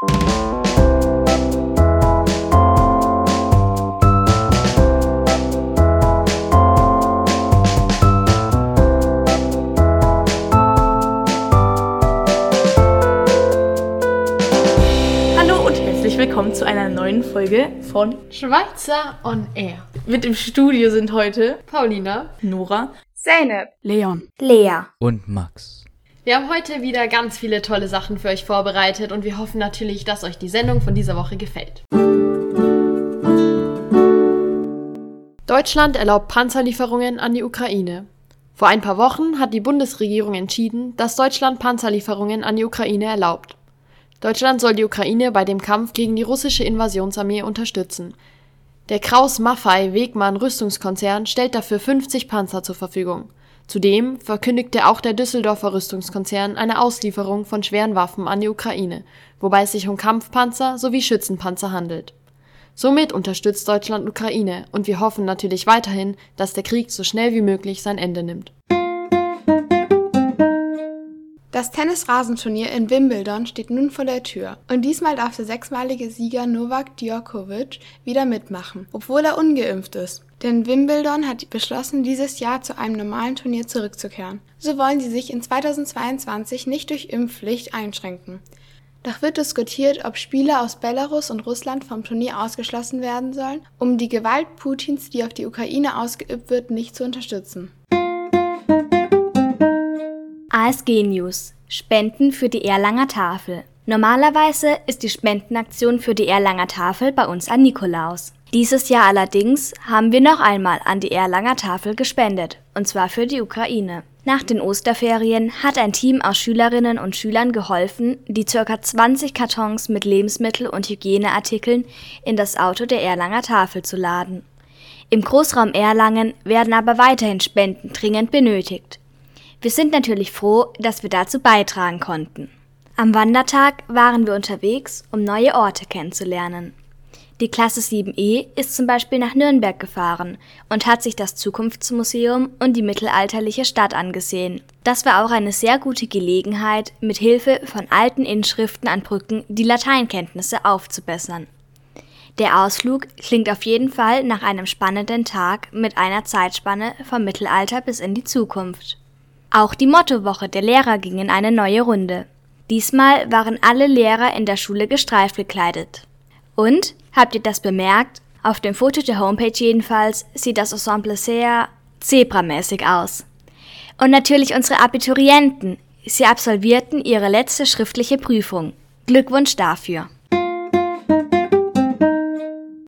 Hallo und herzlich willkommen zu einer neuen Folge von Schweizer on Air. Mit im Studio sind heute Paulina. Nora. Zeynep. Leon. Lea. Und Max. Wir haben heute wieder ganz viele tolle Sachen für euch vorbereitet und wir hoffen natürlich, dass euch die Sendung von dieser Woche gefällt. Deutschland erlaubt Panzerlieferungen an die Ukraine. Vor ein paar Wochen hat die Bundesregierung entschieden, dass Deutschland Panzerlieferungen an die Ukraine erlaubt. Deutschland soll die Ukraine bei dem Kampf gegen die russische Invasionsarmee unterstützen. Der Kraus-Maffei-Wegmann-Rüstungskonzern stellt dafür 50 Panzer zur Verfügung. Zudem verkündigte auch der Düsseldorfer Rüstungskonzern eine Auslieferung von schweren Waffen an die Ukraine, wobei es sich um Kampfpanzer sowie Schützenpanzer handelt. Somit unterstützt Deutschland Ukraine und wir hoffen natürlich weiterhin, dass der Krieg so schnell wie möglich sein Ende nimmt. Das Tennisrasenturnier in Wimbledon steht nun vor der Tür. Und diesmal darf der sechsmalige Sieger Novak Djokovic wieder mitmachen, obwohl er ungeimpft ist. Denn Wimbledon hat beschlossen, dieses Jahr zu einem normalen Turnier zurückzukehren. So wollen sie sich in 2022 nicht durch Impfpflicht einschränken. Doch wird diskutiert, ob Spieler aus Belarus und Russland vom Turnier ausgeschlossen werden sollen, um die Gewalt Putins, die auf die Ukraine ausgeübt wird, nicht zu unterstützen. ASG News. Spenden für die Erlanger Tafel. Normalerweise ist die Spendenaktion für die Erlanger Tafel bei uns an Nikolaus. Dieses Jahr allerdings haben wir noch einmal an die Erlanger Tafel gespendet, und zwar für die Ukraine. Nach den Osterferien hat ein Team aus Schülerinnen und Schülern geholfen, die ca. 20 Kartons mit Lebensmittel- und Hygieneartikeln in das Auto der Erlanger Tafel zu laden. Im Großraum Erlangen werden aber weiterhin Spenden dringend benötigt. Wir sind natürlich froh, dass wir dazu beitragen konnten. Am Wandertag waren wir unterwegs, um neue Orte kennenzulernen. Die Klasse 7e ist zum Beispiel nach Nürnberg gefahren und hat sich das Zukunftsmuseum und die mittelalterliche Stadt angesehen. Das war auch eine sehr gute Gelegenheit, mit Hilfe von alten Inschriften an Brücken die Lateinkenntnisse aufzubessern. Der Ausflug klingt auf jeden Fall nach einem spannenden Tag mit einer Zeitspanne vom Mittelalter bis in die Zukunft. Auch die Mottowoche der Lehrer ging in eine neue Runde. Diesmal waren alle Lehrer in der Schule gestreift gekleidet. Und, habt ihr das bemerkt? Auf dem Foto der Homepage jedenfalls sieht das Ensemble sehr zebramäßig aus. Und natürlich unsere Abiturienten. Sie absolvierten ihre letzte schriftliche Prüfung. Glückwunsch dafür.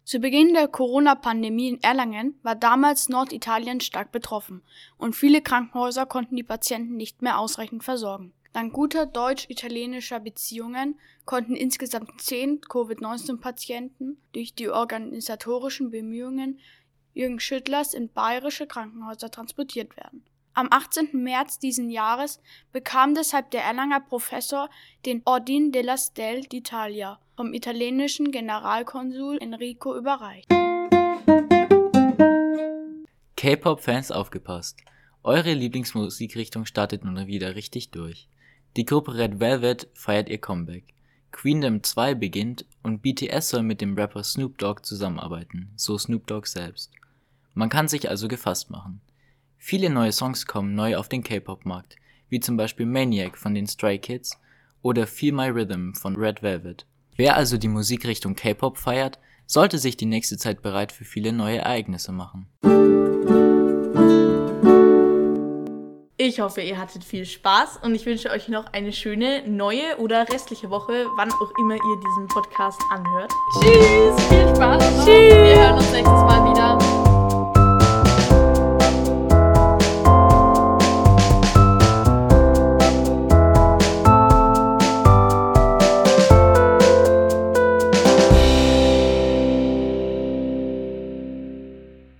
Zu Beginn der Corona-Pandemie in Erlangen war damals Norditalien stark betroffen und viele Krankenhäuser konnten die Patienten nicht mehr ausreichend versorgen. Dank guter deutsch-italienischer Beziehungen konnten insgesamt zehn Covid-19-Patienten durch die organisatorischen Bemühungen Jürgen Schüttlers in bayerische Krankenhäuser transportiert werden. Am 18. März diesen Jahres bekam deshalb der Erlanger Professor den Ordine della Stella d'Italia vom italienischen Generalkonsul Enrico überreicht. K-Pop-Fans aufgepasst. Eure Lieblingsmusikrichtung startet nun wieder richtig durch. Die Gruppe Red Velvet feiert ihr Comeback. Queendom 2 beginnt und BTS soll mit dem Rapper Snoop Dogg zusammenarbeiten, so Snoop Dogg selbst. Man kann sich also gefasst machen. Viele neue Songs kommen neu auf den K-Pop-Markt, wie zum Beispiel Maniac von den Stray Kids oder Feel My Rhythm von Red Velvet. Wer also die Musikrichtung K-Pop feiert, sollte sich die nächste Zeit bereit für viele neue Ereignisse machen. Ich hoffe, ihr hattet viel Spaß und ich wünsche euch noch eine schöne neue oder restliche Woche, wann auch immer ihr diesen Podcast anhört. Tschüss, viel Spaß.